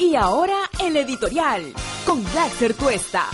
Y ahora el editorial con Black Tuesta.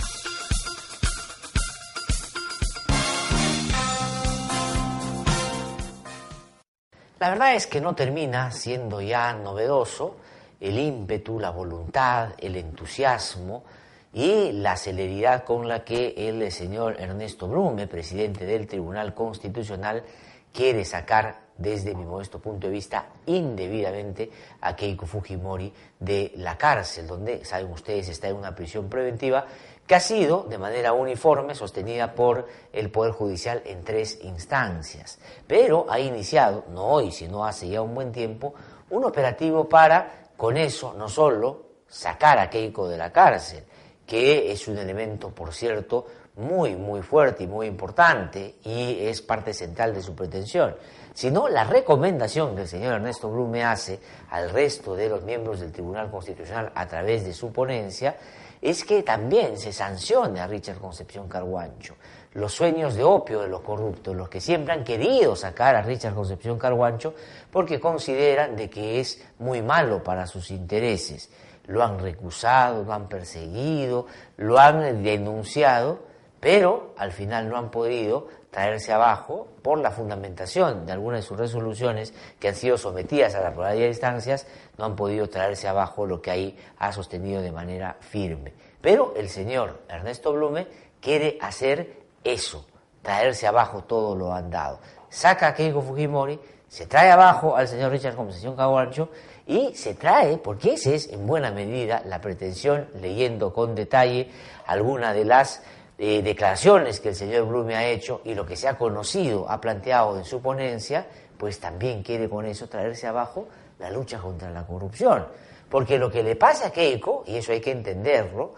La verdad es que no termina siendo ya novedoso el ímpetu, la voluntad, el entusiasmo y la celeridad con la que el señor Ernesto Brume, presidente del Tribunal Constitucional, quiere sacar, desde mi modesto punto de vista, indebidamente a Keiko Fujimori de la cárcel, donde, saben ustedes, está en una prisión preventiva que ha sido de manera uniforme sostenida por el Poder Judicial en tres instancias. Pero ha iniciado, no hoy, sino hace ya un buen tiempo, un operativo para, con eso, no solo sacar a Keiko de la cárcel, que es un elemento, por cierto, muy, muy fuerte y muy importante y es parte central de su pretensión, sino la recomendación que el señor Ernesto Blume hace al resto de los miembros del Tribunal Constitucional a través de su ponencia, es que también se sancione a Richard Concepción Carguancho. Los sueños de opio de los corruptos, los que siempre han querido sacar a Richard Concepción Carguancho porque consideran de que es muy malo para sus intereses. Lo han recusado, lo han perseguido, lo han denunciado, pero al final no han podido traerse abajo por la fundamentación de algunas de sus resoluciones que han sido sometidas a la pluralidad de instancias, no han podido traerse abajo lo que ahí ha sostenido de manera firme. Pero el señor Ernesto Blume quiere hacer eso, traerse abajo todo lo andado. Saca a Keiko Fujimori, se trae abajo al señor Richard Concepción Caguancho y se trae, porque esa es en buena medida la pretensión, leyendo con detalle alguna de las eh, declaraciones que el señor Blume ha hecho y lo que se ha conocido, ha planteado en su ponencia, pues también quiere con eso traerse abajo la lucha contra la corrupción. Porque lo que le pasa a Keiko, y eso hay que entenderlo,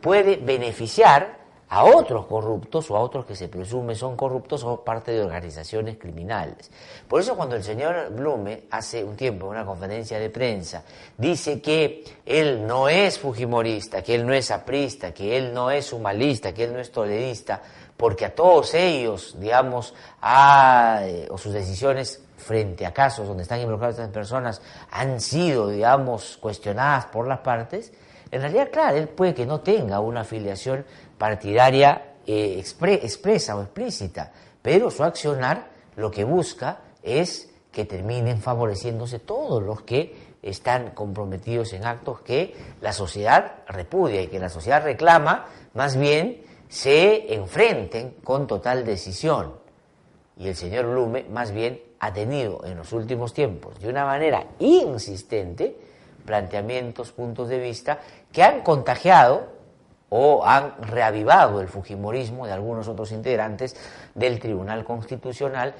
puede beneficiar a otros corruptos o a otros que se presume son corruptos o parte de organizaciones criminales. Por eso cuando el señor Blume hace un tiempo en una conferencia de prensa dice que él no es fujimorista, que él no es aprista, que él no es humalista, que él no es tolerista, porque a todos ellos, digamos, eh, o sus decisiones frente a casos donde están involucradas estas personas han sido, digamos, cuestionadas por las partes, en realidad, claro, él puede que no tenga una afiliación partidaria eh, expresa o explícita, pero su accionar lo que busca es que terminen favoreciéndose todos los que están comprometidos en actos que la sociedad repudia y que la sociedad reclama, más bien se enfrenten con total decisión. Y el señor Blume más bien ha tenido en los últimos tiempos, de una manera insistente, planteamientos, puntos de vista que han contagiado o han reavivado el fujimorismo de algunos otros integrantes del Tribunal Constitucional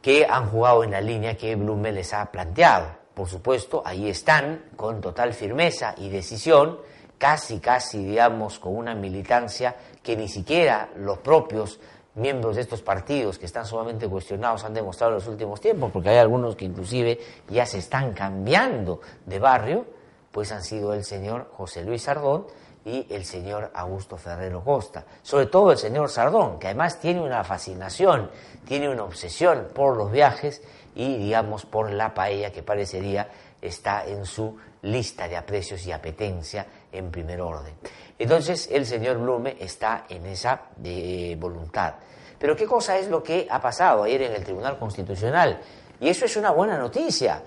que han jugado en la línea que Blume les ha planteado. Por supuesto, ahí están con total firmeza y decisión, casi, casi, digamos, con una militancia que ni siquiera los propios miembros de estos partidos que están sumamente cuestionados han demostrado en los últimos tiempos, porque hay algunos que inclusive ya se están cambiando de barrio, pues han sido el señor José Luis Sardón y el señor Augusto Ferrero Costa. Sobre todo el señor Sardón, que además tiene una fascinación, tiene una obsesión por los viajes y, digamos, por la paella que parecería está en su lista de aprecios y apetencia en primer orden. Entonces, el señor Blume está en esa eh, voluntad. Pero ¿qué cosa es lo que ha pasado ayer en el Tribunal Constitucional? Y eso es una buena noticia,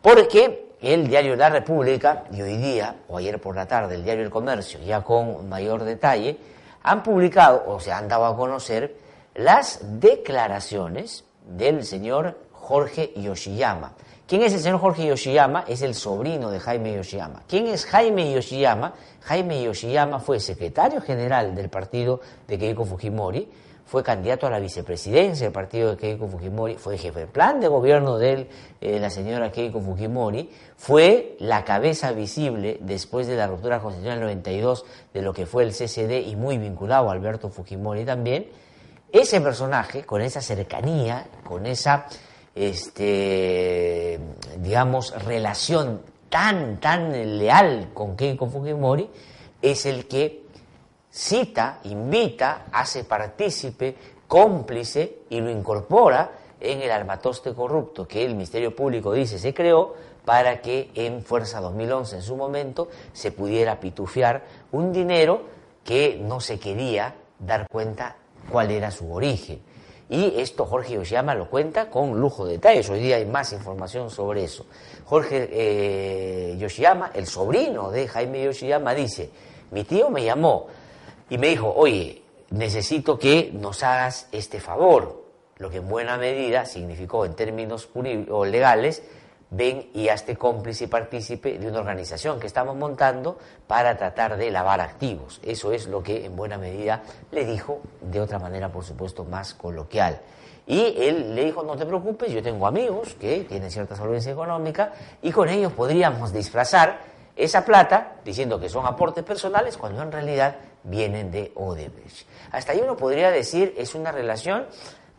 porque el diario La República y hoy día, o ayer por la tarde, el diario El Comercio, ya con mayor detalle, han publicado o se han dado a conocer las declaraciones del señor Jorge Yoshiyama. ¿Quién es el señor Jorge Yoshiyama? Es el sobrino de Jaime Yoshiyama. ¿Quién es Jaime Yoshiyama? Jaime Yoshiyama fue secretario general del partido de Keiko Fujimori, fue candidato a la vicepresidencia del partido de Keiko Fujimori, fue jefe del plan de gobierno de eh, la señora Keiko Fujimori, fue la cabeza visible después de la ruptura constitucional 92 de lo que fue el CCD y muy vinculado a Alberto Fujimori también. Ese personaje, con esa cercanía, con esa, este, digamos, relación tan, tan leal con Keiko Fujimori, es el que cita, invita, hace partícipe, cómplice y lo incorpora en el armatoste corrupto que el Ministerio Público dice se creó para que en Fuerza 2011 en su momento se pudiera pitufiar un dinero que no se quería dar cuenta cuál era su origen. Y esto Jorge Yoshiyama lo cuenta con lujo de detalles. Hoy día hay más información sobre eso. Jorge eh, Yoshiyama, el sobrino de Jaime Yoshiyama, dice, mi tío me llamó y me dijo, oye, necesito que nos hagas este favor, lo que en buena medida significó en términos legales ven y hazte cómplice y partícipe de una organización que estamos montando para tratar de lavar activos. Eso es lo que en buena medida le dijo, de otra manera, por supuesto, más coloquial. Y él le dijo, no te preocupes, yo tengo amigos que tienen cierta solvencia económica y con ellos podríamos disfrazar esa plata diciendo que son aportes personales cuando en realidad vienen de Odebrecht. Hasta ahí uno podría decir es una relación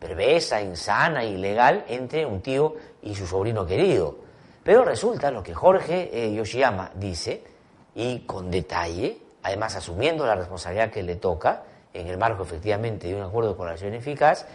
perversa, insana, ilegal entre un tío y su sobrino querido. Pero resulta lo que Jorge eh, Yoshiyama dice, y con detalle, además asumiendo la responsabilidad que le toca, en el marco efectivamente de un acuerdo con la acción eficaz,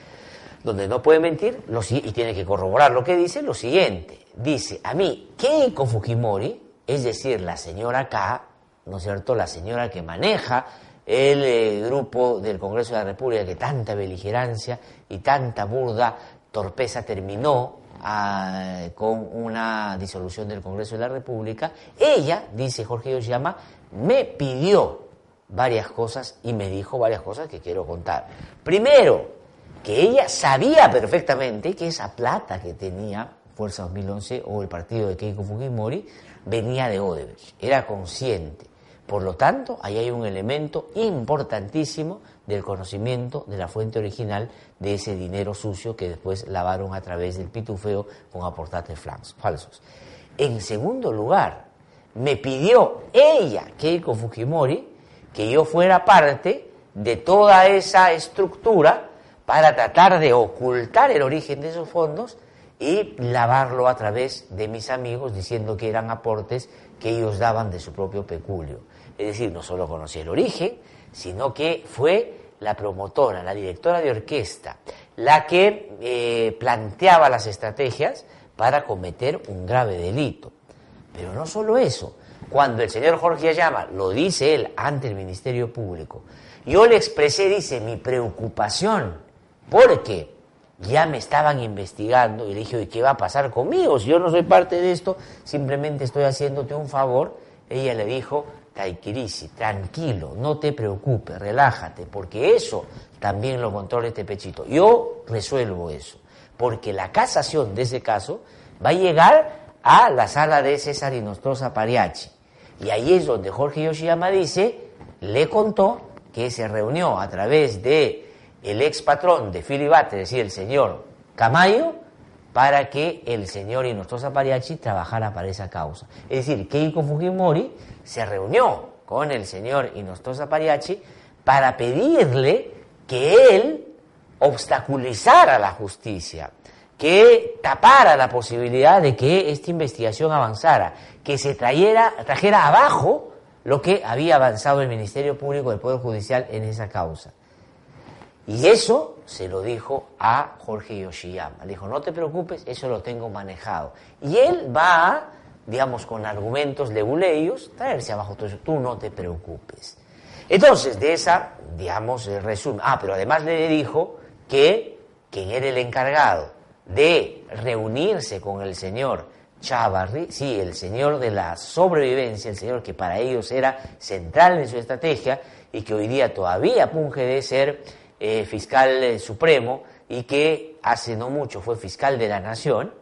donde no puede mentir y tiene que corroborar lo que dice, lo siguiente. Dice, a mí, Keiko Fujimori, es decir, la señora K, ¿no es cierto?, la señora que maneja el eh, grupo del Congreso de la República que tanta beligerancia y tanta burda torpeza terminó ah, con una disolución del Congreso de la República, ella, dice Jorge Yoshiyama, me pidió varias cosas y me dijo varias cosas que quiero contar. Primero, que ella sabía perfectamente que esa plata que tenía Fuerza 2011 o el partido de Keiko Fujimori venía de Odebrecht, era consciente. Por lo tanto, ahí hay un elemento importantísimo del conocimiento de la fuente original de ese dinero sucio que después lavaron a través del pitufeo con aportantes falsos. En segundo lugar, me pidió ella, Keiko Fujimori, que yo fuera parte de toda esa estructura para tratar de ocultar el origen de esos fondos y lavarlo a través de mis amigos diciendo que eran aportes que ellos daban de su propio peculio. Es decir, no solo conocí el origen, sino que fue la promotora, la directora de orquesta, la que eh, planteaba las estrategias para cometer un grave delito. Pero no solo eso, cuando el señor Jorge Ayama lo dice él ante el Ministerio Público, yo le expresé, dice, mi preocupación, porque ya me estaban investigando y le dije, ¿y qué va a pasar conmigo? Si yo no soy parte de esto, simplemente estoy haciéndote un favor. Ella le dijo, Taikirisi, tranquilo, no te preocupes, relájate, porque eso también lo controla este pechito. Yo resuelvo eso, porque la casación de ese caso va a llegar a la sala de César Inostroza Pariachi. Y ahí es donde Jorge Yoshiyama dice, le contó que se reunió a través de el ex patrón de Filibate, es decir, el señor Camayo, para que el señor Inostroza Pariachi trabajara para esa causa. Es decir, Keiko Fujimori se reunió con el señor Inostroza Pariachi para pedirle que él obstaculizara la justicia, que tapara la posibilidad de que esta investigación avanzara, que se trajera abajo lo que había avanzado el Ministerio Público del Poder Judicial en esa causa. Y eso se lo dijo a Jorge Yoshiyama. Le dijo, no te preocupes, eso lo tengo manejado. Y él va digamos, con argumentos leguleyos, traerse abajo todo eso. Tú no te preocupes. Entonces, de esa, digamos, el resumen. Ah, pero además le dijo que quien era el encargado de reunirse con el señor Chavarri, sí, el señor de la sobrevivencia, el señor que para ellos era central en su estrategia y que hoy día todavía punge de ser eh, fiscal eh, supremo y que hace no mucho fue fiscal de la nación,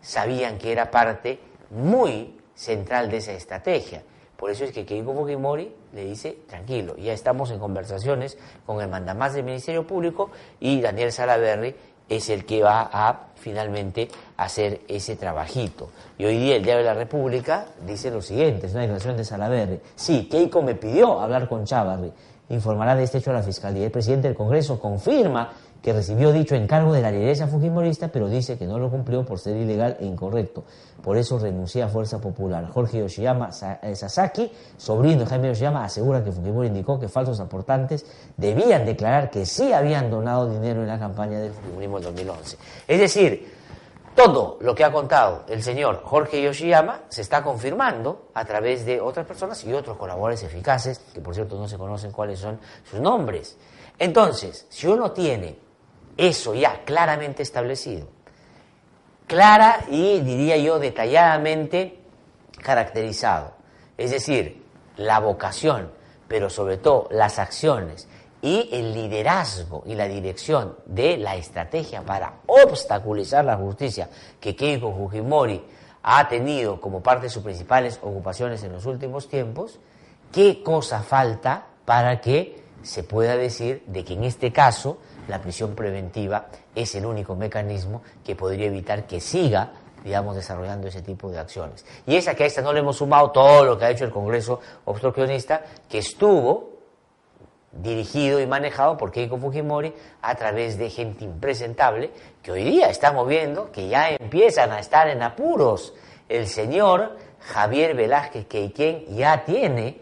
sabían que era parte muy central de esa estrategia. Por eso es que Keiko Fujimori le dice, tranquilo, ya estamos en conversaciones con el mandamás del Ministerio Público y Daniel Salaverry es el que va a finalmente hacer ese trabajito. Y hoy día el Diario de la República dice lo siguiente, es una declaración de Salaverry. Sí, Keiko me pidió hablar con Chávarri, informará de este hecho a la Fiscalía. El presidente del Congreso confirma que recibió dicho encargo de la lideresa fujimorista, pero dice que no lo cumplió por ser ilegal e incorrecto. Por eso renuncia a Fuerza Popular. Jorge Yoshiyama eh, Sasaki, sobrino de Jaime Yoshiyama, asegura que Fujimori indicó que falsos aportantes debían declarar que sí habían donado dinero en la campaña del Fujimorismo en 2011. Es decir, todo lo que ha contado el señor Jorge Yoshiyama se está confirmando a través de otras personas y otros colaboradores eficaces, que por cierto no se conocen cuáles son sus nombres. Entonces, si uno tiene eso ya claramente establecido, clara y diría yo detalladamente caracterizado, es decir, la vocación, pero sobre todo las acciones y el liderazgo y la dirección de la estrategia para obstaculizar la justicia que Keiko Fujimori ha tenido como parte de sus principales ocupaciones en los últimos tiempos, ¿qué cosa falta para que se pueda decir de que en este caso la prisión preventiva es el único mecanismo que podría evitar que siga digamos, desarrollando ese tipo de acciones. Y esa que a esta no le hemos sumado todo lo que ha hecho el Congreso obstruccionista, que estuvo dirigido y manejado por Keiko Fujimori a través de gente impresentable que hoy día estamos viendo que ya empiezan a estar en apuros. El señor Javier Velázquez Queiquén ya tiene,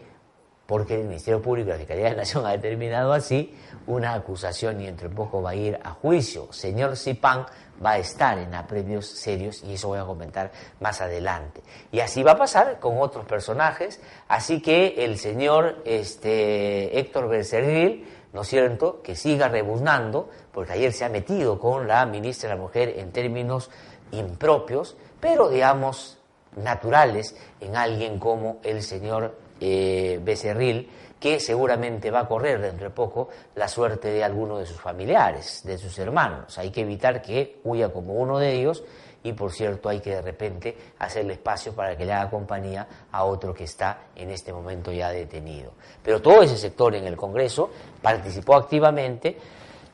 porque el Ministerio Público y la Fiscalía de la Nación ha determinado así, una acusación y entre poco va a ir a juicio. Señor Zipán va a estar en apremios serios y eso voy a comentar más adelante. Y así va a pasar con otros personajes, así que el señor este, Héctor Becerril, ¿no es cierto?, que siga rebuznando, porque ayer se ha metido con la ministra de la Mujer en términos impropios, pero digamos naturales en alguien como el señor eh, Becerril, que seguramente va a correr dentro de poco la suerte de alguno de sus familiares, de sus hermanos. Hay que evitar que huya como uno de ellos y por cierto hay que de repente hacerle espacio para que le haga compañía a otro que está en este momento ya detenido. Pero todo ese sector en el Congreso participó activamente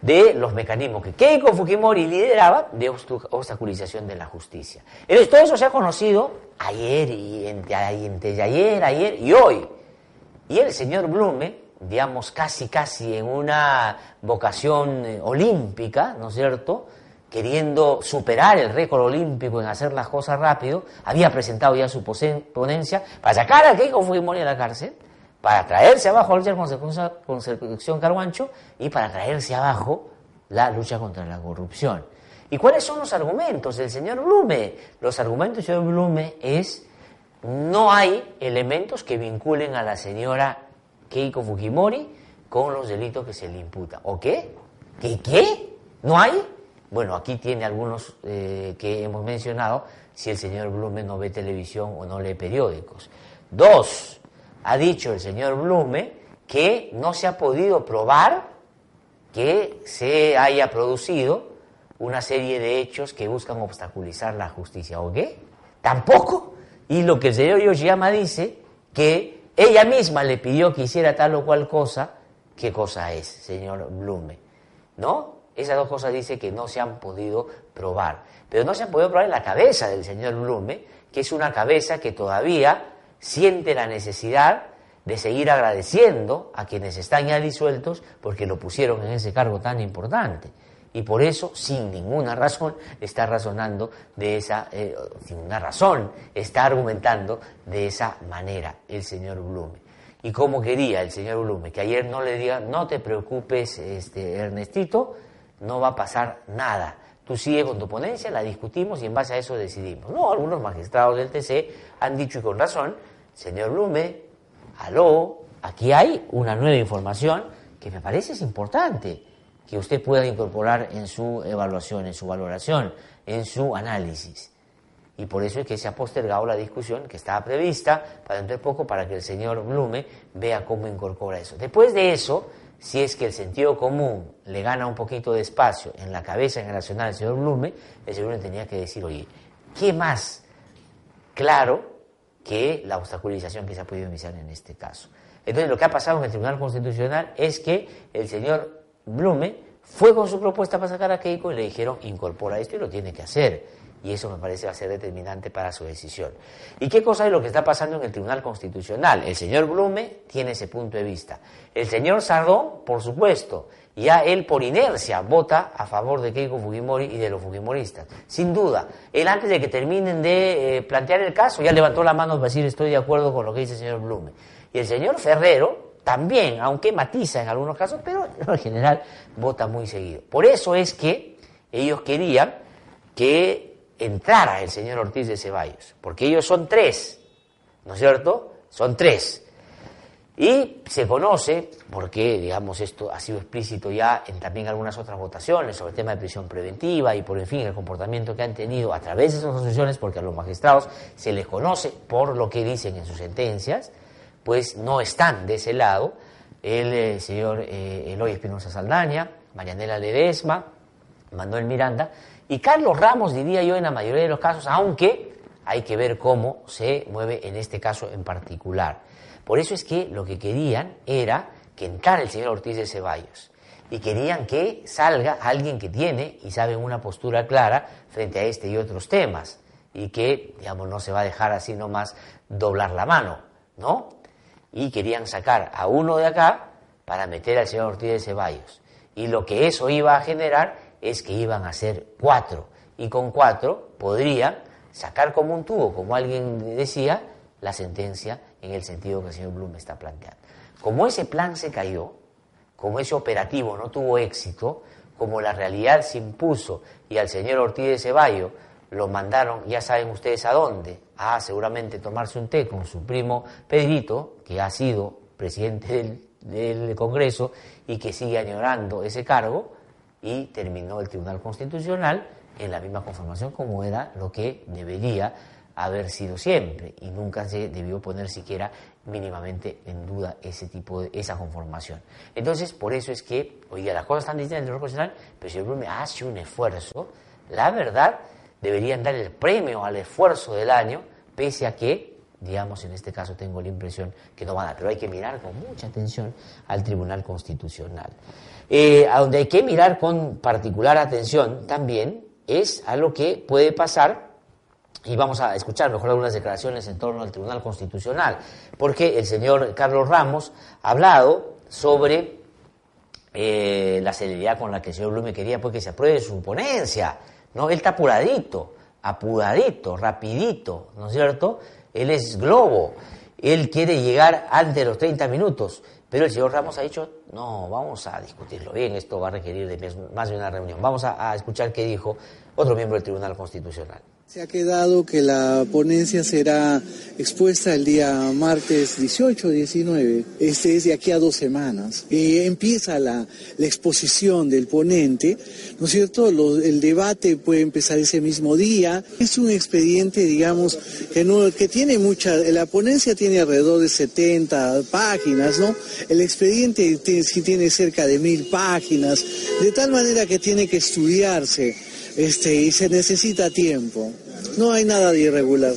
de los mecanismos que Keiko Fujimori lideraba de obstaculización de la justicia. Entonces, todo eso se ha conocido ayer y entre ayer, ayer y hoy. Y el señor Blume, digamos, casi, casi en una vocación eh, olímpica, ¿no es cierto?, queriendo superar el récord olímpico en hacer las cosas rápido, había presentado ya su ponencia para sacar a Keiko Fujimori de la cárcel, para traerse abajo la lucha contra Concepción Carguancho y para traerse abajo la lucha contra la corrupción. ¿Y cuáles son los argumentos del señor Blume? Los argumentos del señor Blume es no hay elementos que vinculen a la señora Keiko Fujimori con los delitos que se le imputan. ¿O qué? ¿Qué qué? ¿No hay? Bueno, aquí tiene algunos eh, que hemos mencionado, si el señor Blume no ve televisión o no lee periódicos. Dos, ha dicho el señor Blume que no se ha podido probar que se haya producido una serie de hechos que buscan obstaculizar la justicia. ¿O qué? ¿Tampoco? Y lo que el señor Yoshiyama dice, que ella misma le pidió que hiciera tal o cual cosa, ¿qué cosa es, señor Blume? ¿No? Esas dos cosas dice que no se han podido probar. Pero no se han podido probar en la cabeza del señor Blume, que es una cabeza que todavía siente la necesidad de seguir agradeciendo a quienes están ya disueltos porque lo pusieron en ese cargo tan importante y por eso, sin ninguna razón, está razonando de esa, eh, sin ninguna razón, está argumentando de esa manera el señor Blume. Y como quería el señor Blume que ayer no le diga, no te preocupes, este, Ernestito, no va a pasar nada. Tú sigue con tu ponencia, la discutimos y en base a eso decidimos. No, algunos magistrados del TC han dicho y con razón, señor Blume, aló, aquí hay una nueva información que me parece es importante que usted pueda incorporar en su evaluación, en su valoración, en su análisis. Y por eso es que se ha postergado la discusión que estaba prevista para dentro de poco para que el señor Blume vea cómo incorpora eso. Después de eso, si es que el sentido común le gana un poquito de espacio en la cabeza en nacional del señor Blume, el señor Blume tenía que decir, oye, ¿qué más claro que la obstaculización que se ha podido iniciar en este caso? Entonces, lo que ha pasado en el Tribunal Constitucional es que el señor Blume fue con su propuesta para sacar a Keiko y le dijeron incorpora esto y lo tiene que hacer. Y eso me parece va a ser determinante para su decisión. ¿Y qué cosa es lo que está pasando en el Tribunal Constitucional? El señor Blume tiene ese punto de vista. El señor Sardón, por supuesto, ya él por inercia vota a favor de Keiko Fujimori y de los Fujimoristas. Sin duda, él antes de que terminen de eh, plantear el caso ya levantó la mano para decir estoy de acuerdo con lo que dice el señor Blume. Y el señor Ferrero, también, aunque matiza en algunos casos, pero en general vota muy seguido. Por eso es que ellos querían que entrara el señor Ortiz de Ceballos, porque ellos son tres, ¿no es cierto? Son tres. Y se conoce, porque digamos esto ha sido explícito ya en también algunas otras votaciones sobre el tema de prisión preventiva y por en fin el comportamiento que han tenido a través de esas asociaciones, porque a los magistrados se les conoce por lo que dicen en sus sentencias, pues no están de ese lado el eh, señor eh, Eloy Espinosa Saldaña, Marianela Ledesma, Manuel Miranda y Carlos Ramos, diría yo, en la mayoría de los casos, aunque hay que ver cómo se mueve en este caso en particular. Por eso es que lo que querían era que entrara el señor Ortiz de Ceballos y querían que salga alguien que tiene y sabe una postura clara frente a este y otros temas y que, digamos, no se va a dejar así nomás doblar la mano, ¿no? Y querían sacar a uno de acá para meter al señor Ortiz de Ceballos. Y lo que eso iba a generar es que iban a ser cuatro. Y con cuatro podrían sacar como un tubo, como alguien decía, la sentencia en el sentido que el señor Blum está planteando. Como ese plan se cayó, como ese operativo no tuvo éxito, como la realidad se impuso y al señor Ortiz de Ceballo lo mandaron, ya saben ustedes a dónde, a seguramente tomarse un té con su primo Pedrito, que ha sido presidente del, Congreso y que sigue añorando ese cargo, y terminó el Tribunal Constitucional en la misma conformación como era lo que debería haber sido siempre y nunca se debió poner siquiera mínimamente en duda ese tipo de esa conformación. Entonces, por eso es que hoy día las cosas están distintas en el profesional, pero si el Blume hace un esfuerzo, la verdad deberían dar el premio al esfuerzo del año, pese a que, digamos, en este caso tengo la impresión que no van a dar, pero hay que mirar con mucha atención al Tribunal Constitucional. Eh, a donde hay que mirar con particular atención también es a lo que puede pasar y vamos a escuchar mejor algunas declaraciones en torno al Tribunal Constitucional, porque el señor Carlos Ramos ha hablado sobre eh, la celeridad con la que el señor Blume quería pues, que se apruebe su ponencia. ¿No? Él está apuradito, apuradito, rapidito, ¿no es cierto? Él es globo, él quiere llegar antes de los 30 minutos, pero el señor Ramos ha dicho, no, vamos a discutirlo bien, esto va a requerir de más de una reunión. Vamos a escuchar qué dijo otro miembro del Tribunal Constitucional. Se ha quedado que la ponencia será expuesta el día martes 18 19, este es de aquí a dos semanas. empieza la, exposición del ponente, ¿no es cierto? el debate puede empezar ese mismo día. Es un expediente, digamos, que tiene mucha, la ponencia tiene alrededor de 70 páginas, ¿no? El expediente tiene, tiene cerca de mil páginas, de tal manera que tiene que estudiarse este, y se necesita tiempo. No hay nada de irregular.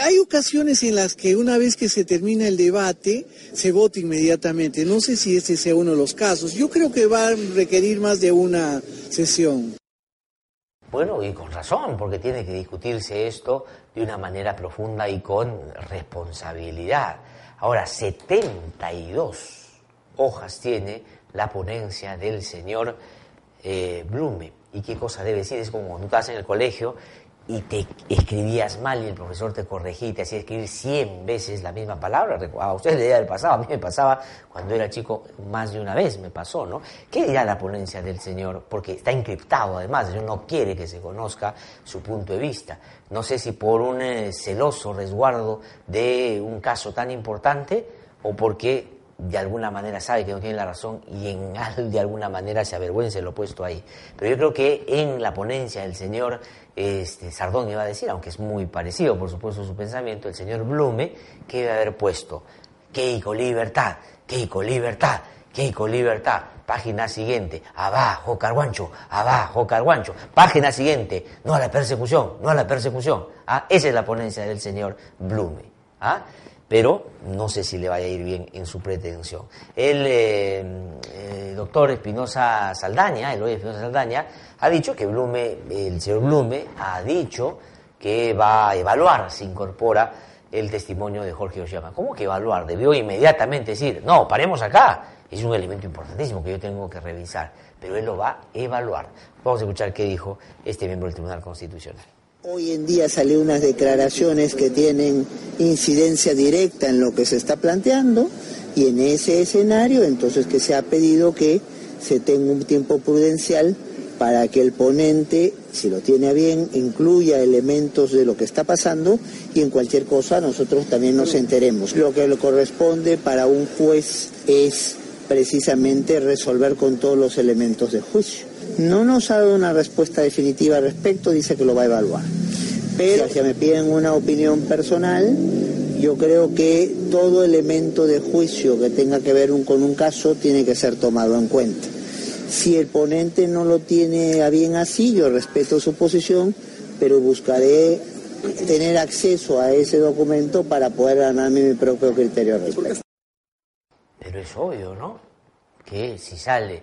Hay ocasiones en las que una vez que se termina el debate, se vota inmediatamente. No sé si este sea uno de los casos. Yo creo que va a requerir más de una sesión. Bueno, y con razón, porque tiene que discutirse esto de una manera profunda y con responsabilidad. Ahora, 72 hojas tiene la ponencia del señor eh, Blume. ¿Y qué cosa debe decir? Es como cuando estás en el colegio y te escribías mal y el profesor te corregía y te hacía escribir 100 veces la misma palabra. A ustedes le del pasado, a mí me pasaba cuando era chico más de una vez, me pasó, ¿no? ¿Qué dirá la ponencia del Señor? Porque está encriptado además, el Señor no quiere que se conozca su punto de vista. No sé si por un eh, celoso resguardo de un caso tan importante o porque de alguna manera sabe que no tiene la razón y en de alguna manera se avergüenza lo puesto ahí. Pero yo creo que en la ponencia del señor este, Sardón iba a decir, aunque es muy parecido por supuesto su pensamiento, el señor Blume, que iba a haber puesto Keiko Libertad, Keiko Libertad, Keiko Libertad, página siguiente, abajo Carguancho, abajo Carguancho, página siguiente, no a la persecución, no a la persecución. ¿Ah? Esa es la ponencia del señor Blume. ¿Ah? Pero no sé si le vaya a ir bien en su pretensión. El eh, eh, doctor Espinosa Saldaña, el hoy Espinosa Saldaña, ha dicho que Blume, el señor Blume ha dicho que va a evaluar, se incorpora el testimonio de Jorge Oshima. ¿Cómo que evaluar? Debió inmediatamente decir, no, paremos acá. Es un elemento importantísimo que yo tengo que revisar, pero él lo va a evaluar. Vamos a escuchar qué dijo este miembro del Tribunal Constitucional. Hoy en día salen unas declaraciones que tienen incidencia directa en lo que se está planteando y en ese escenario entonces que se ha pedido que se tenga un tiempo prudencial para que el ponente, si lo tiene bien, incluya elementos de lo que está pasando y en cualquier cosa nosotros también nos enteremos. Lo que le corresponde para un juez es precisamente resolver con todos los elementos de juicio. No nos ha dado una respuesta definitiva al respecto, dice que lo va a evaluar. Pero si me piden una opinión personal, yo creo que todo elemento de juicio que tenga que ver con un caso tiene que ser tomado en cuenta. Si el ponente no lo tiene a bien así, yo respeto su posición, pero buscaré tener acceso a ese documento para poder ganarme mi propio criterio al respecto. Pero es obvio, ¿no? Que si sale,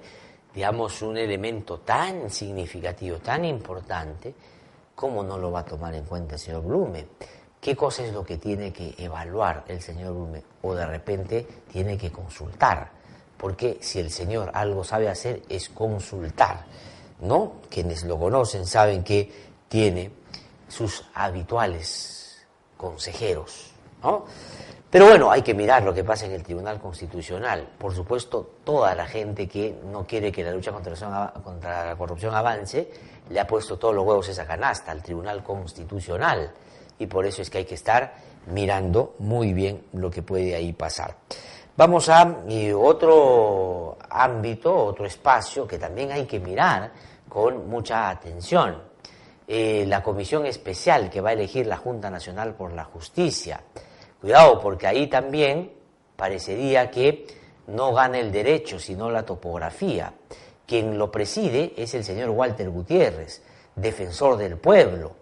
digamos, un elemento tan significativo, tan importante, ¿cómo no lo va a tomar en cuenta el señor Blume? ¿Qué cosa es lo que tiene que evaluar el señor Blume? O de repente tiene que consultar porque si el Señor algo sabe hacer es consultar, ¿no? Quienes lo conocen saben que tiene sus habituales consejeros, ¿no? Pero bueno, hay que mirar lo que pasa en el Tribunal Constitucional. Por supuesto, toda la gente que no quiere que la lucha contra la corrupción avance, le ha puesto todos los huevos esa canasta al Tribunal Constitucional. Y por eso es que hay que estar mirando muy bien lo que puede ahí pasar. Vamos a otro ámbito, otro espacio que también hay que mirar con mucha atención. Eh, la comisión especial que va a elegir la Junta Nacional por la Justicia. Cuidado, porque ahí también parecería que no gana el derecho, sino la topografía. Quien lo preside es el señor Walter Gutiérrez, defensor del pueblo,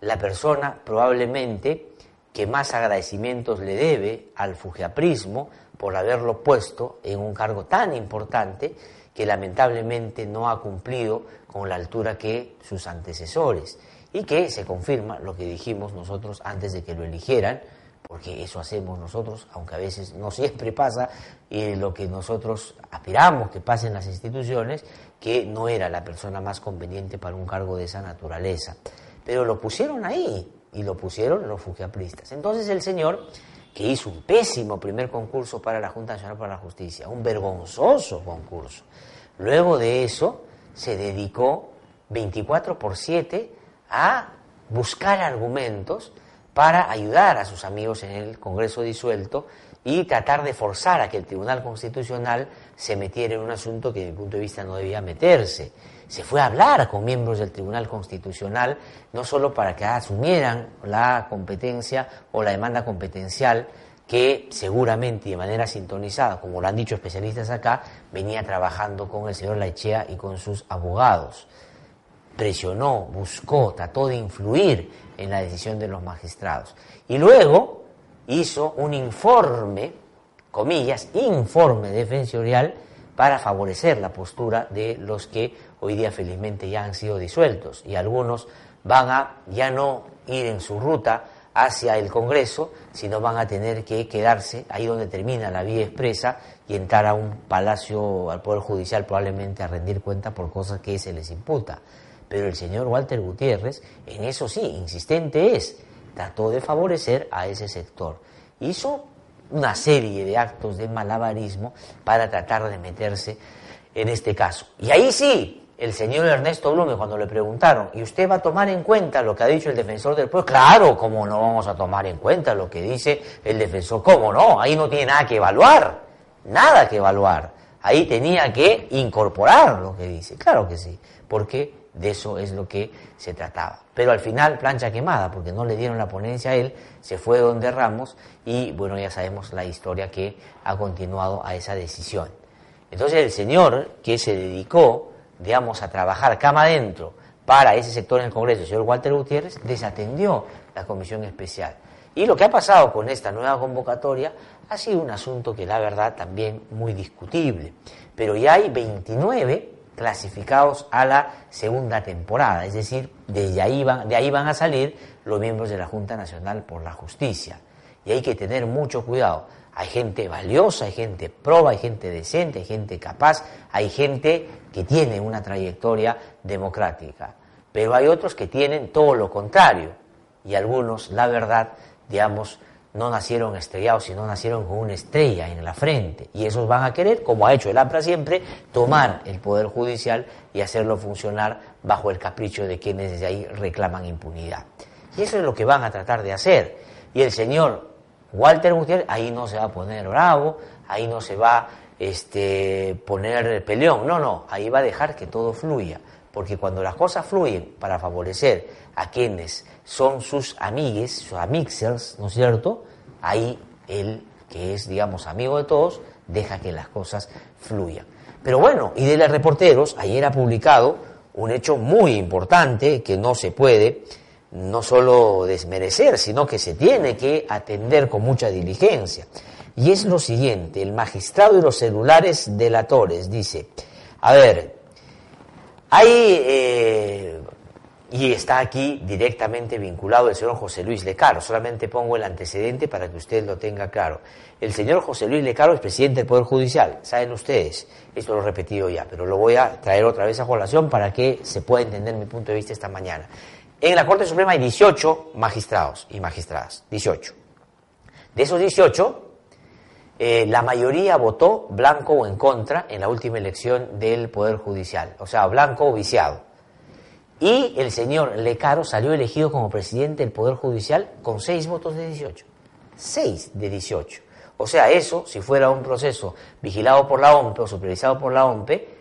la persona probablemente que más agradecimientos le debe al fujiaprismo por haberlo puesto en un cargo tan importante que lamentablemente no ha cumplido con la altura que sus antecesores y que se confirma lo que dijimos nosotros antes de que lo eligieran, porque eso hacemos nosotros, aunque a veces no siempre pasa, y lo que nosotros aspiramos que pase en las instituciones, que no era la persona más conveniente para un cargo de esa naturaleza. Pero lo pusieron ahí, y lo pusieron los fujiapristas. Entonces el señor que hizo un pésimo primer concurso para la Junta Nacional para la Justicia, un vergonzoso concurso. Luego de eso se dedicó 24 por 7 a buscar argumentos para ayudar a sus amigos en el Congreso disuelto y tratar de forzar a que el Tribunal Constitucional se metiera en un asunto que, desde mi punto de vista, no debía meterse. Se fue a hablar con miembros del Tribunal Constitucional, no solo para que asumieran la competencia o la demanda competencial que seguramente de manera sintonizada, como lo han dicho especialistas acá, venía trabajando con el señor Laichea y con sus abogados. Presionó, buscó, trató de influir en la decisión de los magistrados. Y luego hizo un informe, comillas, informe defensorial para favorecer la postura de los que hoy día felizmente ya han sido disueltos y algunos van a ya no ir en su ruta hacia el Congreso, sino van a tener que quedarse ahí donde termina la vía expresa y entrar a un palacio, al Poder Judicial probablemente a rendir cuenta por cosas que se les imputa. Pero el señor Walter Gutiérrez, en eso sí, insistente es, trató de favorecer a ese sector. Hizo una serie de actos de malabarismo para tratar de meterse en este caso. Y ahí sí, el señor Ernesto Blume, cuando le preguntaron, ¿y usted va a tomar en cuenta lo que ha dicho el defensor del pueblo? Claro, ¿cómo no vamos a tomar en cuenta lo que dice el defensor? ¿Cómo no? Ahí no tiene nada que evaluar, nada que evaluar. Ahí tenía que incorporar lo que dice. Claro que sí, porque de eso es lo que se trataba. Pero al final, plancha quemada, porque no le dieron la ponencia a él, se fue donde Ramos y bueno, ya sabemos la historia que ha continuado a esa decisión. Entonces el señor que se dedicó digamos, a trabajar cama adentro para ese sector en el Congreso, el señor Walter Gutiérrez, desatendió la comisión especial. Y lo que ha pasado con esta nueva convocatoria ha sido un asunto que la verdad también muy discutible. Pero ya hay 29 clasificados a la segunda temporada, es decir, de ahí van, de ahí van a salir los miembros de la Junta Nacional por la Justicia. Y hay que tener mucho cuidado. Hay gente valiosa, hay gente proba, hay gente decente, hay gente capaz, hay gente que tiene una trayectoria democrática. Pero hay otros que tienen todo lo contrario. Y algunos, la verdad, digamos, no nacieron estrellados, sino nacieron con una estrella en la frente. Y esos van a querer, como ha hecho el APRA siempre, tomar el Poder Judicial y hacerlo funcionar bajo el capricho de quienes desde ahí reclaman impunidad. Y eso es lo que van a tratar de hacer. Y el señor Walter Gutiérrez ahí no se va a poner bravo, ahí no se va este, poner peleón, no, no, ahí va a dejar que todo fluya. Porque cuando las cosas fluyen para favorecer a quienes son sus amigues, sus amixers, ¿no es cierto? Ahí él, que es, digamos, amigo de todos, deja que las cosas fluyan. Pero bueno, y de los reporteros, ayer ha publicado un hecho muy importante que no se puede no solo desmerecer, sino que se tiene que atender con mucha diligencia. Y es lo siguiente, el magistrado y los celulares delatores dice, a ver, hay eh, y está aquí directamente vinculado el señor José Luis Lecaro. Solamente pongo el antecedente para que usted lo tenga claro. El señor José Luis Lecaro es presidente del Poder Judicial, saben ustedes, esto lo he repetido ya, pero lo voy a traer otra vez a colación para que se pueda entender mi punto de vista esta mañana. En la Corte Suprema hay 18 magistrados y magistradas, 18. De esos 18, eh, la mayoría votó blanco o en contra en la última elección del Poder Judicial, o sea, blanco o viciado. Y el señor Lecaro salió elegido como presidente del Poder Judicial con seis votos de 18. Seis de 18. O sea, eso, si fuera un proceso vigilado por la OMPE o supervisado por la OMPE,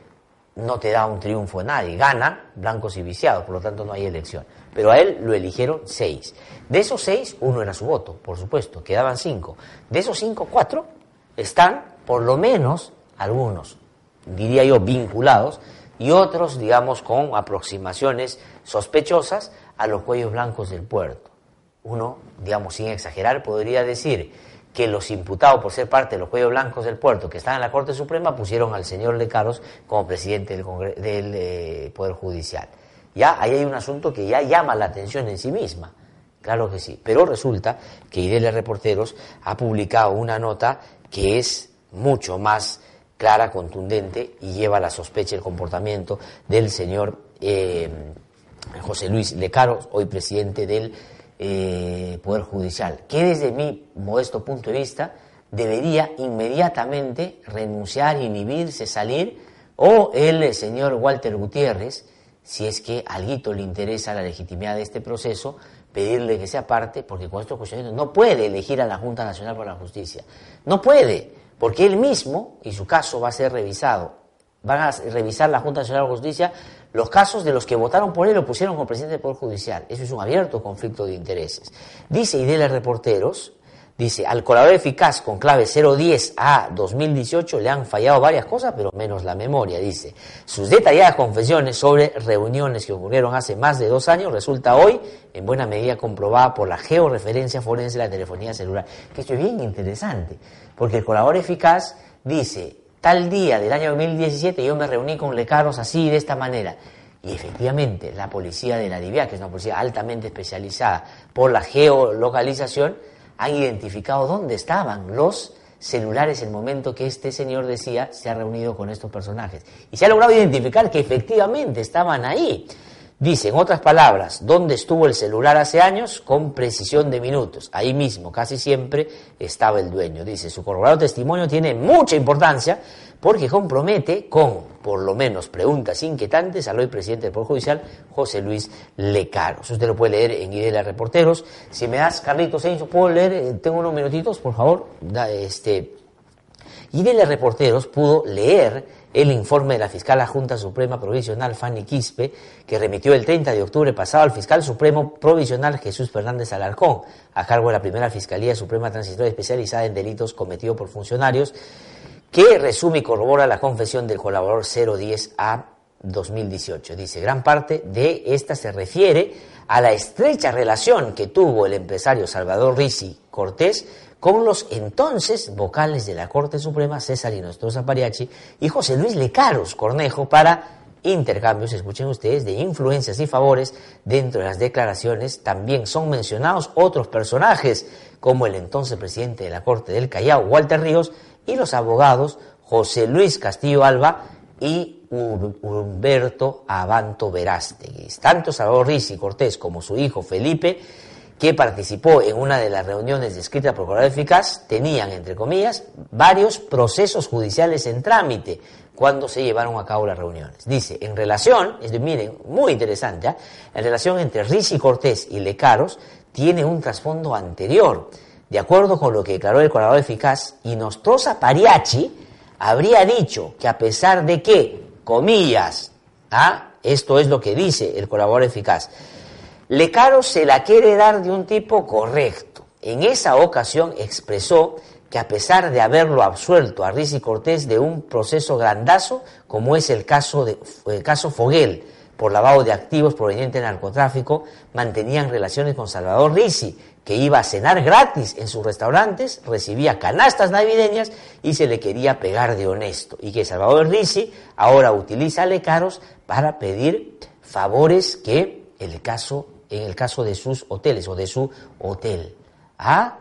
no te da un triunfo a nadie. Gana blancos y viciados, por lo tanto no hay elección. Pero a él lo eligieron seis. De esos seis, uno era su voto, por supuesto, quedaban cinco. De esos cinco, cuatro están, por lo menos, algunos, diría yo, vinculados y otros, digamos, con aproximaciones sospechosas a los cuellos blancos del puerto. Uno, digamos, sin exagerar, podría decir que los imputados por ser parte de los cuellos blancos del puerto que están en la Corte Suprema pusieron al señor Lecaros como presidente del, del eh, Poder Judicial. Ya ahí hay un asunto que ya llama la atención en sí misma. Claro que sí. Pero resulta que IDL Reporteros ha publicado una nota que es mucho más clara, contundente y lleva a la sospecha el comportamiento del señor eh, José Luis Lecaro, hoy presidente del eh, Poder Judicial, que desde mi modesto punto de vista debería inmediatamente renunciar, inhibirse, salir, o el señor Walter Gutiérrez, si es que a alguito le interesa la legitimidad de este proceso, pedirle que sea parte, porque con estos cuestionamientos no puede elegir a la Junta Nacional por la Justicia. No puede porque él mismo, y su caso va a ser revisado, van a revisar la Junta Nacional de Justicia los casos de los que votaron por él o pusieron como presidente del Poder Judicial. Eso es un abierto conflicto de intereses. Dice Idela Reporteros Dice, al colaborador eficaz con clave 010 a 2018 le han fallado varias cosas, pero menos la memoria, dice. Sus detalladas confesiones sobre reuniones que ocurrieron hace más de dos años resulta hoy en buena medida comprobada por la georreferencia forense de la telefonía celular. Que esto es bien interesante, porque el colaborador eficaz dice, tal día del año 2017 yo me reuní con Lecaros así, de esta manera. Y efectivamente, la policía de la DIVIA, que es una policía altamente especializada por la geolocalización, han identificado dónde estaban los celulares el momento que este señor decía se ha reunido con estos personajes. Y se ha logrado identificar que efectivamente estaban ahí. Dice, en otras palabras, ¿dónde estuvo el celular hace años? Con precisión de minutos. Ahí mismo, casi siempre, estaba el dueño. Dice, su corroborado testimonio tiene mucha importancia porque compromete con, por lo menos, preguntas inquietantes al hoy presidente del Poder Judicial, José Luis Lecaros. Usted lo puede leer en Idea Reporteros. Si me das, Carlitos ¿puedo leer? Eh, tengo unos minutitos, por favor. Da, este... Idea Reporteros pudo leer el informe de la fiscal Junta Suprema Provisional Fanny Quispe, que remitió el 30 de octubre pasado al fiscal supremo provisional Jesús Fernández Alarcón, a cargo de la primera Fiscalía Suprema Transitoria Especializada en Delitos cometidos por funcionarios que resume y corrobora la confesión del colaborador 010 a 2018. Dice, gran parte de esta se refiere a la estrecha relación que tuvo el empresario Salvador Risi Cortés con los entonces vocales de la Corte Suprema, César Inostroza Pariachi y José Luis Lecaros Cornejo, para intercambios, escuchen ustedes, de influencias y favores. Dentro de las declaraciones también son mencionados otros personajes, como el entonces presidente de la Corte del Callao, Walter Ríos, y los abogados José Luis Castillo Alba y Humberto Abanto Verástegui. Tanto Salvador Riz y Cortés como su hijo Felipe que participó en una de las reuniones descritas por Corral Eficaz, tenían, entre comillas, varios procesos judiciales en trámite cuando se llevaron a cabo las reuniones. Dice, en relación, miren, muy interesante, ¿eh? en relación entre Risi Cortés y Lecaros, tiene un trasfondo anterior. De acuerdo con lo que declaró el colaborador eficaz, Inostrosa Pariachi habría dicho que a pesar de que, comillas, ¿ah? esto es lo que dice el colaborador eficaz, Lecaros se la quiere dar de un tipo correcto. En esa ocasión expresó que a pesar de haberlo absuelto a Riz Cortés de un proceso grandazo, como es el caso, de, caso Foguel, por lavado de activos proveniente del narcotráfico, mantenían relaciones con Salvador Risi, que iba a cenar gratis en sus restaurantes, recibía canastas navideñas y se le quería pegar de honesto. Y que Salvador Risi ahora utiliza a Lecaros para pedir favores que el caso, en el caso de sus hoteles o de su hotel. ¿Ah?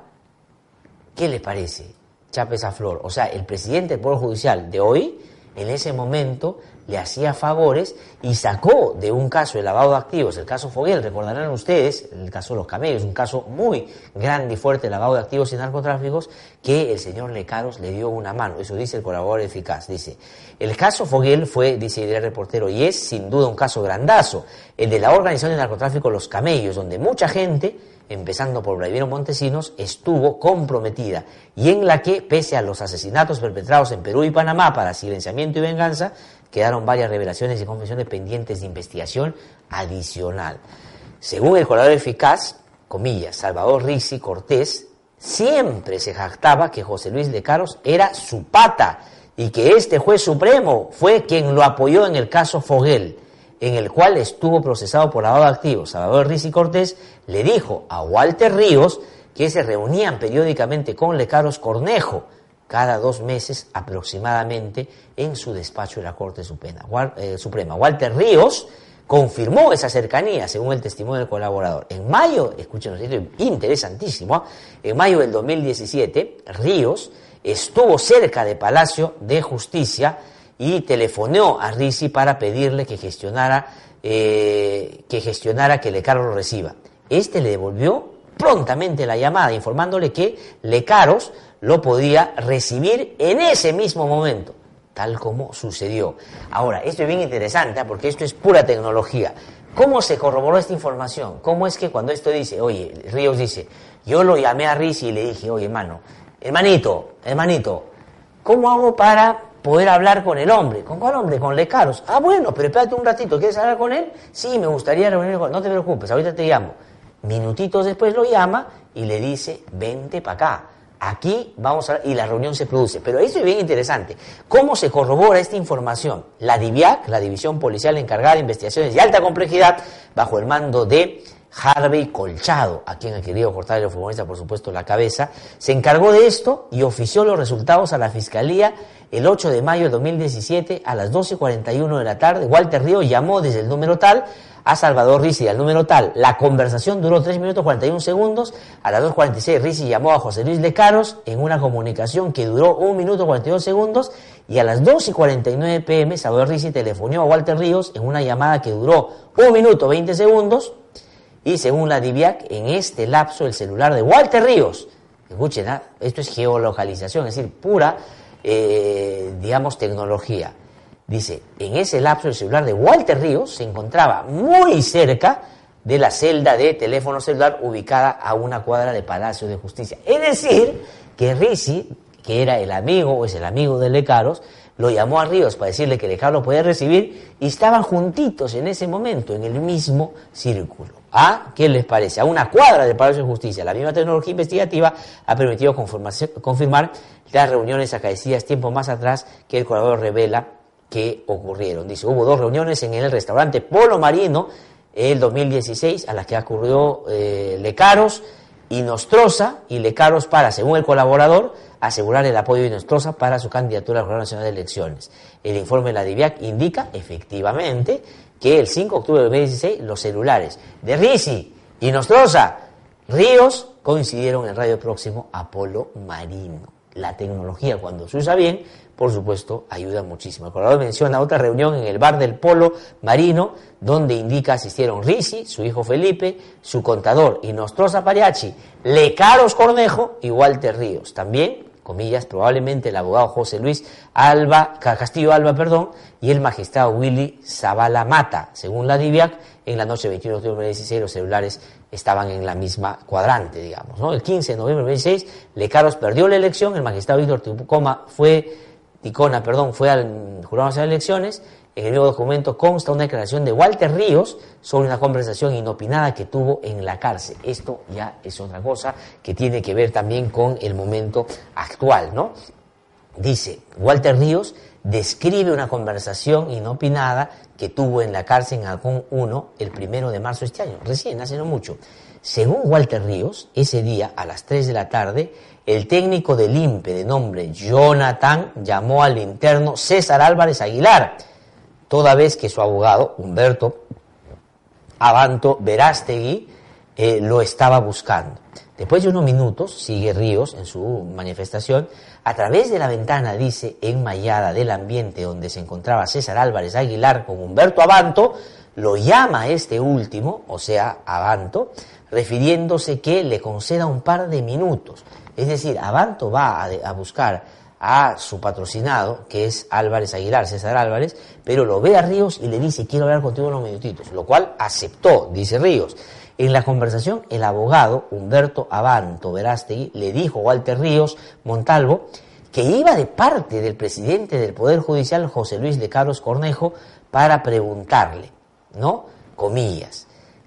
¿Qué le parece? Chapes a Flor. O sea, el presidente del Poder Judicial de hoy, en ese momento, le hacía favores y sacó de un caso de lavado de activos, el caso Foguel, recordarán ustedes, el caso de los camellos, un caso muy grande y fuerte de lavado de activos y narcotráficos, que el señor Lecaros le dio una mano. Eso dice el colaborador eficaz. Dice, el caso Foguel fue, dice el reportero, y es sin duda un caso grandazo, el de la organización de narcotráfico Los Camellos, donde mucha gente empezando por Vladimiro Montesinos, estuvo comprometida y en la que, pese a los asesinatos perpetrados en Perú y Panamá para silenciamiento y venganza, quedaron varias revelaciones y confesiones pendientes de investigación adicional. Según el colaborador eficaz, comillas, Salvador Rixi Cortés, siempre se jactaba que José Luis de Caros era su pata y que este juez supremo fue quien lo apoyó en el caso Foguel en el cual estuvo procesado por lavado de activos, Salvador Riz y Cortés, le dijo a Walter Ríos que se reunían periódicamente con Lecaros Cornejo, cada dos meses aproximadamente, en su despacho de la Corte eh, Suprema. Walter Ríos confirmó esa cercanía, según el testimonio del colaborador. En mayo, escuchen, interesantísimo, ¿ah? en mayo del 2017, Ríos estuvo cerca de Palacio de Justicia, y telefoneó a Risi para pedirle que gestionara, eh, que gestionara que Lecaros lo reciba. Este le devolvió prontamente la llamada, informándole que Lecaros lo podía recibir en ese mismo momento, tal como sucedió. Ahora, esto es bien interesante ¿eh? porque esto es pura tecnología. ¿Cómo se corroboró esta información? ¿Cómo es que cuando esto dice, oye, Ríos dice, yo lo llamé a Risi y le dije, oye, hermano, hermanito, hermanito, ¿cómo hago para poder hablar con el hombre. ¿Con cuál hombre? Con Lecaros. Ah, bueno, pero espérate un ratito, ¿quieres hablar con él? Sí, me gustaría reunirme con él. No te preocupes, ahorita te llamo. Minutitos después lo llama y le dice, vente para acá. Aquí vamos a... y la reunión se produce. Pero esto es bien interesante. ¿Cómo se corrobora esta información? La DIVIAC, la División Policial encargada de investigaciones de alta complejidad, bajo el mando de Harvey Colchado, a quien ha querido cortarle los futbolista, por supuesto, la cabeza, se encargó de esto y ofició los resultados a la Fiscalía el 8 de mayo de 2017 a las 12.41 de la tarde. Walter Río llamó desde el número tal a Salvador Rizzi al número tal. La conversación duró 3 minutos 41 segundos. A las 2.46 Rizzi llamó a José Luis Lecaros en una comunicación que duró 1 minuto 42 segundos. Y a las 2.49 pm Salvador Rizzi telefonió a Walter Ríos en una llamada que duró 1 minuto 20 segundos y según la DIVIAC, en este lapso el celular de Walter Ríos, escuchen, ¿ah? esto es geolocalización, es decir, pura, eh, digamos, tecnología. Dice, en ese lapso el celular de Walter Ríos se encontraba muy cerca de la celda de teléfono celular ubicada a una cuadra de Palacio de Justicia. Es decir, que Rizzi, que era el amigo o es el amigo de Lecaros, lo llamó a Ríos para decirle que Lecaros lo podía recibir y estaban juntitos en ese momento, en el mismo círculo a, ¿qué les parece? A una cuadra del Palacio de Justicia. La misma tecnología investigativa ha permitido confirmar las reuniones acaecidas tiempo más atrás que el colaborador revela que ocurrieron. Dice, hubo dos reuniones en el restaurante Polo Marino el 2016 a las que ocurrió eh, Lecaros y Nostroza y Lecaros para, según el colaborador, asegurar el apoyo de Nostroza para su candidatura a la Nacional de Elecciones. El informe de la DIVIAC indica, efectivamente, que el 5 de octubre de 2016 los celulares de Risi y Nostroza Ríos coincidieron en radio próximo Apolo Marino. la tecnología cuando se usa bien, por supuesto, ayuda muchísimo. El colador menciona otra reunión en el bar del Polo Marino, donde indica asistieron Risi, su hijo Felipe, su contador y Nostroza Pariachi, Lecaros Cornejo y Walter Ríos. También, comillas, probablemente el abogado José Luis Alba, Castillo Alba, perdón, y el magistrado Willy Zavala Mata. Según la DIVIAC, en la noche 21 de octubre de 2016 los celulares estaban en la misma cuadrante, digamos. ¿no? El 15 de noviembre de 2016, Lecaros perdió la elección, el magistrado Víctor Ticona fue, Ticona, perdón, fue al jurado de elecciones, en el nuevo documento consta una declaración de Walter Ríos sobre una conversación inopinada que tuvo en la cárcel. Esto ya es otra cosa que tiene que ver también con el momento actual, ¿no? Dice, Walter Ríos describe una conversación inopinada que tuvo en la cárcel en Alcón 1 el primero de marzo de este año, recién, hace no mucho. Según Walter Ríos, ese día a las 3 de la tarde, el técnico del INPE de nombre Jonathan llamó al interno César Álvarez Aguilar, toda vez que su abogado, Humberto Abanto Verástegui, eh, lo estaba buscando. Después de unos minutos, sigue Ríos en su manifestación, a través de la ventana, dice, enmayada del ambiente donde se encontraba César Álvarez Aguilar con Humberto Abanto, lo llama este último, o sea, Abanto, refiriéndose que le conceda un par de minutos. Es decir, Abanto va a, buscar a su patrocinado, que es Álvarez Aguilar, César Álvarez, pero lo ve a Ríos y le dice, quiero hablar contigo unos minutitos, lo cual aceptó, dice Ríos. En la conversación, el abogado Humberto Abanto Verástegui le dijo a Walter Ríos Montalvo que iba de parte del presidente del Poder Judicial, José Luis de Carlos Cornejo, para preguntarle, ¿no? Comillas,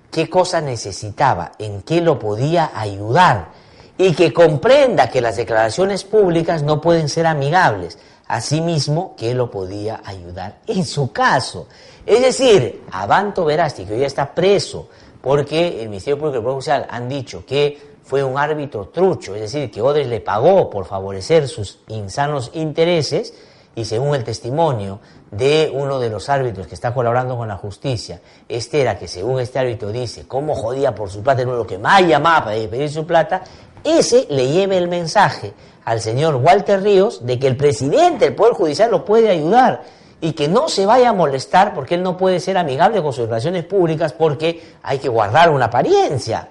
qué cosa necesitaba, en qué lo podía ayudar, y que comprenda que las declaraciones públicas no pueden ser amigables, asimismo que lo podía ayudar en su caso. Es decir, Abanto Verástegui, que hoy está preso, porque el Ministerio Público y el Poder Judicial han dicho que fue un árbitro trucho, es decir, que Odres le pagó por favorecer sus insanos intereses y según el testimonio de uno de los árbitros que está colaborando con la justicia, este era que según este árbitro dice, cómo jodía por su plata, no lo que más llamaba para pedir su plata, ese le lleve el mensaje al señor Walter Ríos de que el presidente del Poder Judicial lo puede ayudar y que no se vaya a molestar porque él no puede ser amigable con sus relaciones públicas porque hay que guardar una apariencia.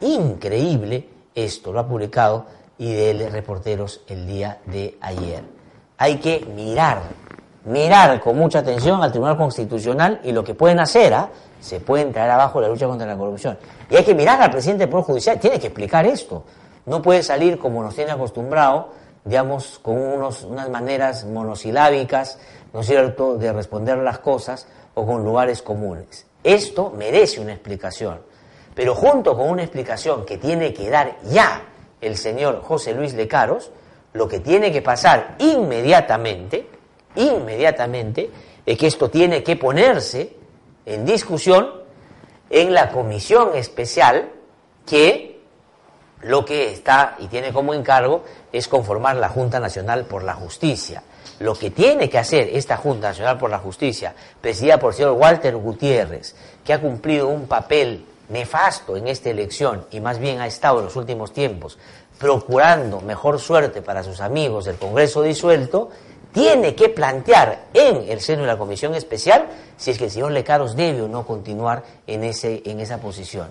Increíble esto, lo ha publicado IDL Reporteros el día de ayer. Hay que mirar, mirar con mucha atención al Tribunal Constitucional y lo que pueden hacer, ¿ah? se pueden traer abajo la lucha contra la corrupción. Y hay que mirar al presidente del Poder Judicial, tiene que explicar esto. No puede salir como nos tiene acostumbrado, digamos, con unos, unas maneras monosilábicas, ¿no es cierto?, de responder las cosas o con lugares comunes. Esto merece una explicación, pero junto con una explicación que tiene que dar ya el señor José Luis Lecaros, lo que tiene que pasar inmediatamente, inmediatamente, es que esto tiene que ponerse en discusión en la comisión especial que lo que está y tiene como encargo es conformar la Junta Nacional por la Justicia. Lo que tiene que hacer esta Junta Nacional por la Justicia, presidida por el señor Walter Gutiérrez, que ha cumplido un papel nefasto en esta elección y más bien ha estado en los últimos tiempos procurando mejor suerte para sus amigos del Congreso disuelto, tiene que plantear en el seno de la Comisión Especial si es que el señor Lecaros debe o no continuar en, ese, en esa posición.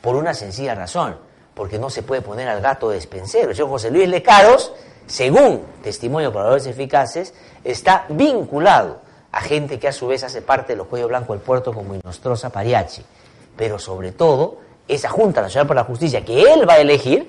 Por una sencilla razón, porque no se puede poner al gato despensero. El señor José Luis Lecaros según testimonio de probadores eficaces, está vinculado a gente que a su vez hace parte de los cuellos blancos del puerto como Inostrosa Pariachi. Pero sobre todo, esa Junta Nacional por la Justicia que él va a elegir,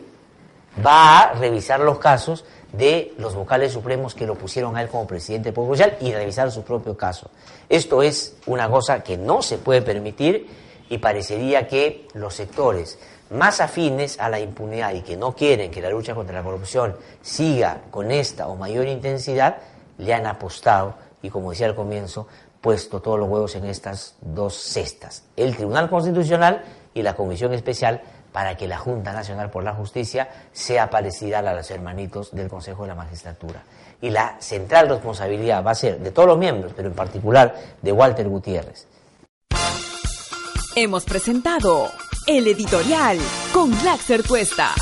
va a revisar los casos de los vocales supremos que lo pusieron a él como presidente del Poder Judicial y revisar su propio caso. Esto es una cosa que no se puede permitir y parecería que los sectores más afines a la impunidad y que no quieren que la lucha contra la corrupción siga con esta o mayor intensidad, le han apostado y, como decía al comienzo, puesto todos los huevos en estas dos cestas, el Tribunal Constitucional y la Comisión Especial para que la Junta Nacional por la Justicia sea parecida a los hermanitos del Consejo de la Magistratura. Y la central responsabilidad va a ser de todos los miembros, pero en particular de Walter Gutiérrez. Hemos presentado el editorial con Laxer Tuesta.